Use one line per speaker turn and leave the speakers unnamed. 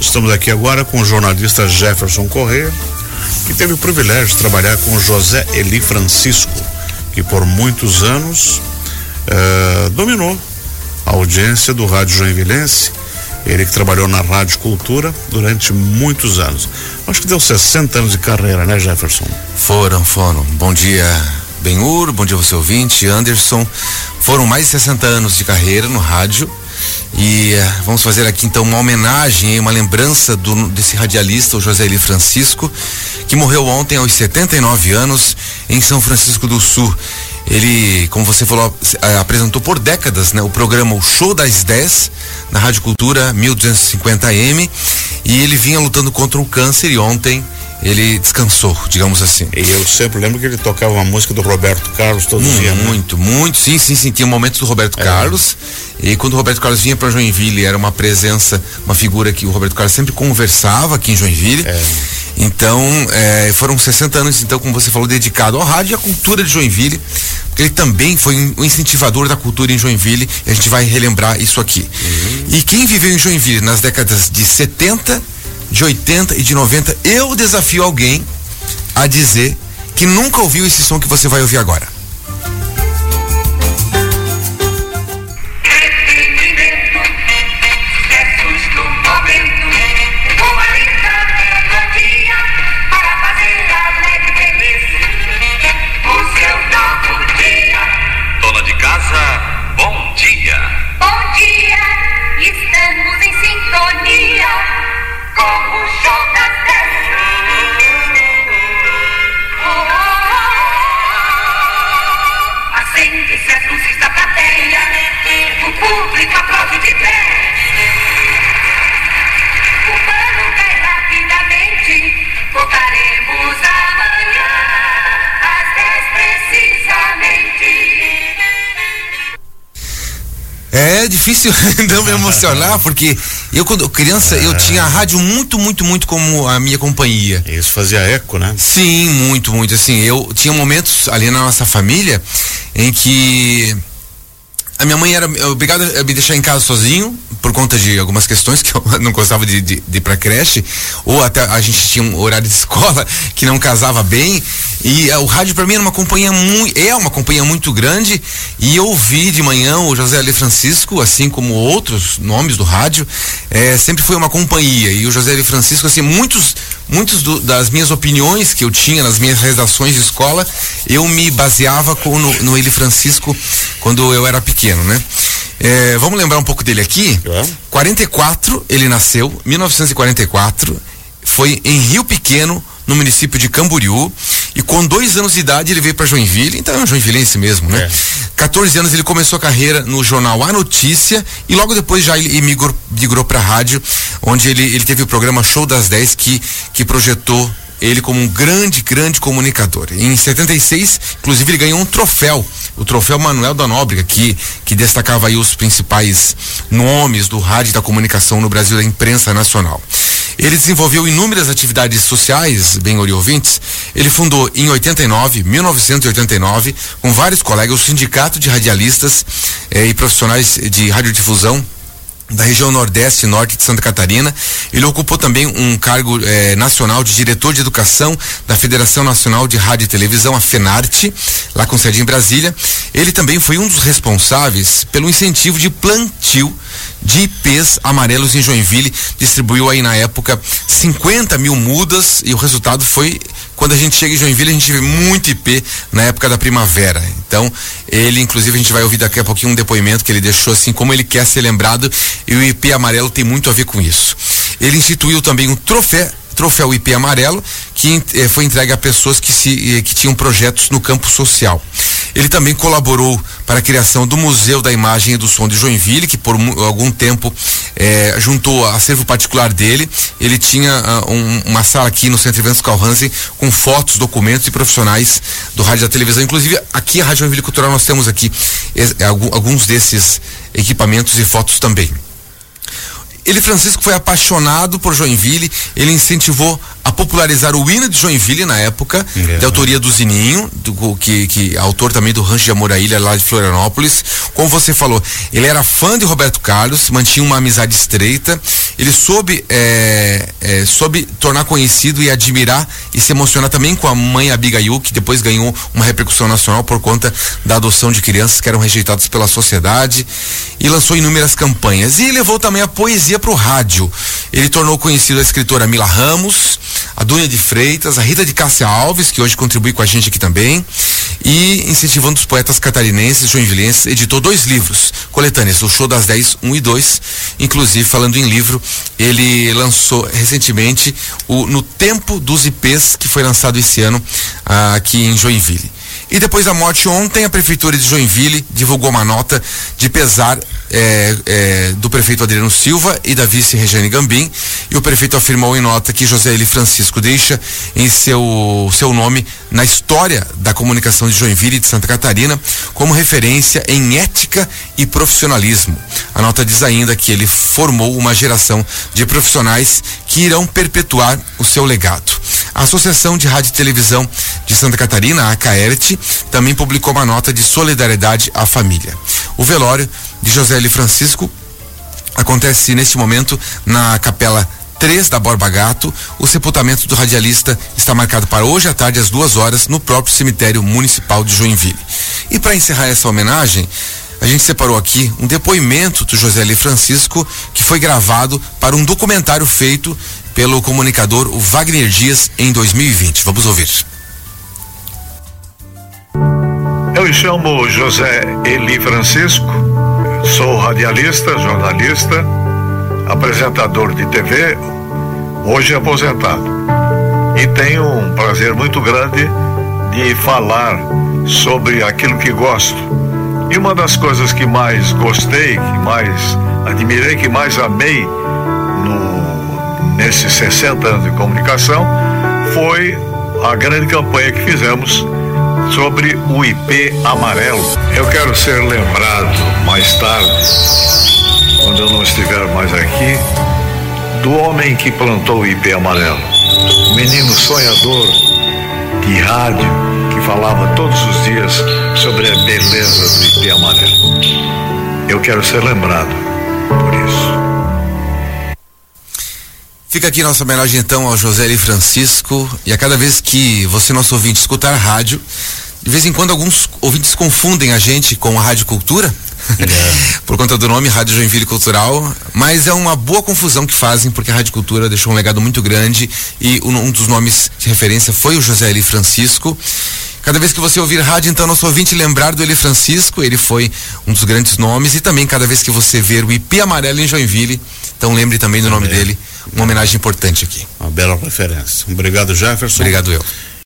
Estamos aqui agora com o jornalista Jefferson Corrêa, que teve o privilégio de trabalhar com José Eli Francisco, que por muitos anos eh, dominou a audiência do Rádio Joinvilense. Ele que trabalhou na Rádio Cultura durante muitos anos. Acho que deu 60 anos de carreira, né, Jefferson?
Foram, foram. Bom dia, Benhur, bom dia você ouvinte, Anderson. Foram mais de 60 anos de carreira no rádio e uh, vamos fazer aqui então uma homenagem, uma lembrança do, desse radialista, o José Eli Francisco, que morreu ontem aos 79 anos em São Francisco do Sul. Ele, como você falou, uh, apresentou por décadas né, o programa O Show das 10 na Rádio Cultura 1250M e ele vinha lutando contra o câncer e ontem ele descansou, digamos assim.
E eu sempre lembro que ele tocava uma música do Roberto Carlos todos os dias.
Muito, né? muito, sim, sim, sim. Tinha momentos do Roberto é. Carlos. E quando o Roberto Carlos vinha para Joinville, era uma presença, uma figura que o Roberto Carlos sempre conversava aqui em Joinville. É. Então, é, foram 60 anos, então, como você falou, dedicado ao rádio e à cultura de Joinville. Porque ele também foi um incentivador da cultura em Joinville. E a gente vai relembrar isso aqui. Uhum. E quem viveu em Joinville nas décadas de 70 de 80 e de 90, eu desafio alguém a dizer que nunca ouviu esse som que você vai ouvir agora. É difícil não me emocionar, porque eu quando criança é. eu tinha a rádio muito, muito, muito como a minha companhia.
Isso fazia eco, né?
Sim, muito, muito. Assim, eu tinha momentos ali na nossa família em que a minha mãe era obrigada a me deixar em casa sozinho por conta de algumas questões que eu não gostava de, de, de ir pra creche, ou até a gente tinha um horário de escola que não casava bem. E uh, o rádio para mim era uma companhia muito, é uma companhia muito grande. E eu ouvi de manhã o José Ale Francisco, assim como outros nomes do rádio, é, sempre foi uma companhia. E o José Ale Francisco, assim, muitos, muitos do, das minhas opiniões que eu tinha nas minhas redações de escola, eu me baseava com, no, no Ele Francisco quando eu era pequeno, né? É, vamos lembrar um pouco dele aqui. É. 44, ele nasceu, 1944, foi em Rio Pequeno, no município de Camboriú. E com dois anos de idade ele veio para Joinville, então é um joinvilense mesmo, né? É. 14 anos ele começou a carreira no jornal A Notícia e logo depois já ele migrou, migrou para rádio, onde ele, ele teve o programa Show das 10 que, que projetou ele como um grande, grande comunicador. Em 76, inclusive, ele ganhou um troféu, o troféu Manuel da Nóbrega, que, que destacava aí os principais nomes do rádio e da comunicação no Brasil da imprensa nacional. Ele desenvolveu inúmeras atividades sociais, bem ouvintes. Ele fundou em 89, 1989, com vários colegas, o Sindicato de Radialistas eh, e Profissionais de Radiodifusão da região Nordeste e Norte de Santa Catarina. Ele ocupou também um cargo eh, nacional de diretor de educação da Federação Nacional de Rádio e Televisão, a FENARTE, lá com sede em Brasília. Ele também foi um dos responsáveis pelo incentivo de plantio de IPs amarelos em Joinville. Distribuiu aí na época 50 mil mudas e o resultado foi quando a gente chega em Joinville, a gente vê muito IP na época da primavera. Então, ele, inclusive, a gente vai ouvir daqui a pouquinho um depoimento que ele deixou assim, como ele quer ser lembrado, e o IP amarelo tem muito a ver com isso. Ele instituiu também um troféu troféu IP amarelo que eh, foi entregue a pessoas que se eh, que tinham projetos no campo social. Ele também colaborou para a criação do Museu da Imagem e do Som de Joinville, que por algum tempo eh, juntou acervo particular dele. Ele tinha uh, um, uma sala aqui no Centro Eventos Calhansen com fotos, documentos e profissionais do rádio e da televisão. Inclusive, aqui a Rádio Joinville Cultural nós temos aqui alguns desses equipamentos e fotos também. Ele, Francisco, foi apaixonado por Joinville, ele incentivou a popularizar o hino de Joinville na época, é. de autoria do Zininho, do, que, que autor também do Rancho de Amoraília lá de Florianópolis. Como você falou, ele era fã de Roberto Carlos, mantinha uma amizade estreita. Ele soube, é, é, soube tornar conhecido e admirar e se emocionar também com a mãe Abigail, que depois ganhou uma repercussão nacional por conta da adoção de crianças que eram rejeitadas pela sociedade e lançou inúmeras campanhas. E levou também a poesia para o rádio. Ele tornou conhecido a escritora Mila Ramos, a Dunha de Freitas, a Rita de Cássia Alves, que hoje contribui com a gente aqui também, e incentivando os poetas catarinenses, joinvilenses, editou dois livros, coletâneas, o Show das 10, 1 e 2, inclusive falando em livro, ele lançou recentemente o No Tempo dos IPs, que foi lançado esse ano ah, aqui em Joinville. E depois da morte ontem, a Prefeitura de Joinville divulgou uma nota de pesar é, é, do prefeito Adriano Silva e da vice Regiane Gambim. E o prefeito afirmou em nota que José Eli Francisco deixa em seu, seu nome na história da comunicação de Joinville e de Santa Catarina como referência em ética e profissionalismo. A nota diz ainda que ele formou uma geração de profissionais que irão perpetuar o seu legado. A Associação de Rádio e Televisão de Santa Catarina, a ACAERT, também publicou uma nota de solidariedade à família. O velório de José L. Francisco acontece neste momento na Capela 3 da Borba Gato. O sepultamento do radialista está marcado para hoje à tarde, às duas horas, no próprio cemitério municipal de Joinville. E para encerrar essa homenagem, a gente separou aqui um depoimento do José L. Francisco que foi gravado para um documentário feito pelo comunicador Wagner Dias em 2020. Vamos ouvir.
Eu me chamo José Eli Francisco, sou radialista, jornalista, apresentador de TV, hoje aposentado. E tenho um prazer muito grande de falar sobre aquilo que gosto. E uma das coisas que mais gostei, que mais admirei, que mais amei no, nesses 60 anos de comunicação foi a grande campanha que fizemos sobre o IP amarelo. Eu quero ser lembrado mais tarde, quando eu não estiver mais aqui, do homem que plantou o IP amarelo. O menino sonhador de rádio que falava todos os dias sobre a beleza do IP amarelo. Eu quero ser lembrado por isso.
Fica aqui nossa homenagem então ao José L. Francisco. E a cada vez que você, nosso ouvinte, escutar rádio, de vez em quando alguns ouvintes confundem a gente com a Rádio Cultura. É. por conta do nome Rádio Joinville Cultural, mas é uma boa confusão que fazem porque a Rádio Cultura deixou um legado muito grande e um, um dos nomes de referência foi o José Eli Francisco. Cada vez que você ouvir rádio, então, nosso ouvinte lembrar do Eli Francisco, ele foi um dos grandes nomes e também cada vez que você ver o IP amarelo em Joinville, então lembre também do nome dele, uma homenagem importante aqui.
Uma bela referência. Obrigado, Jefferson.
Obrigado eu.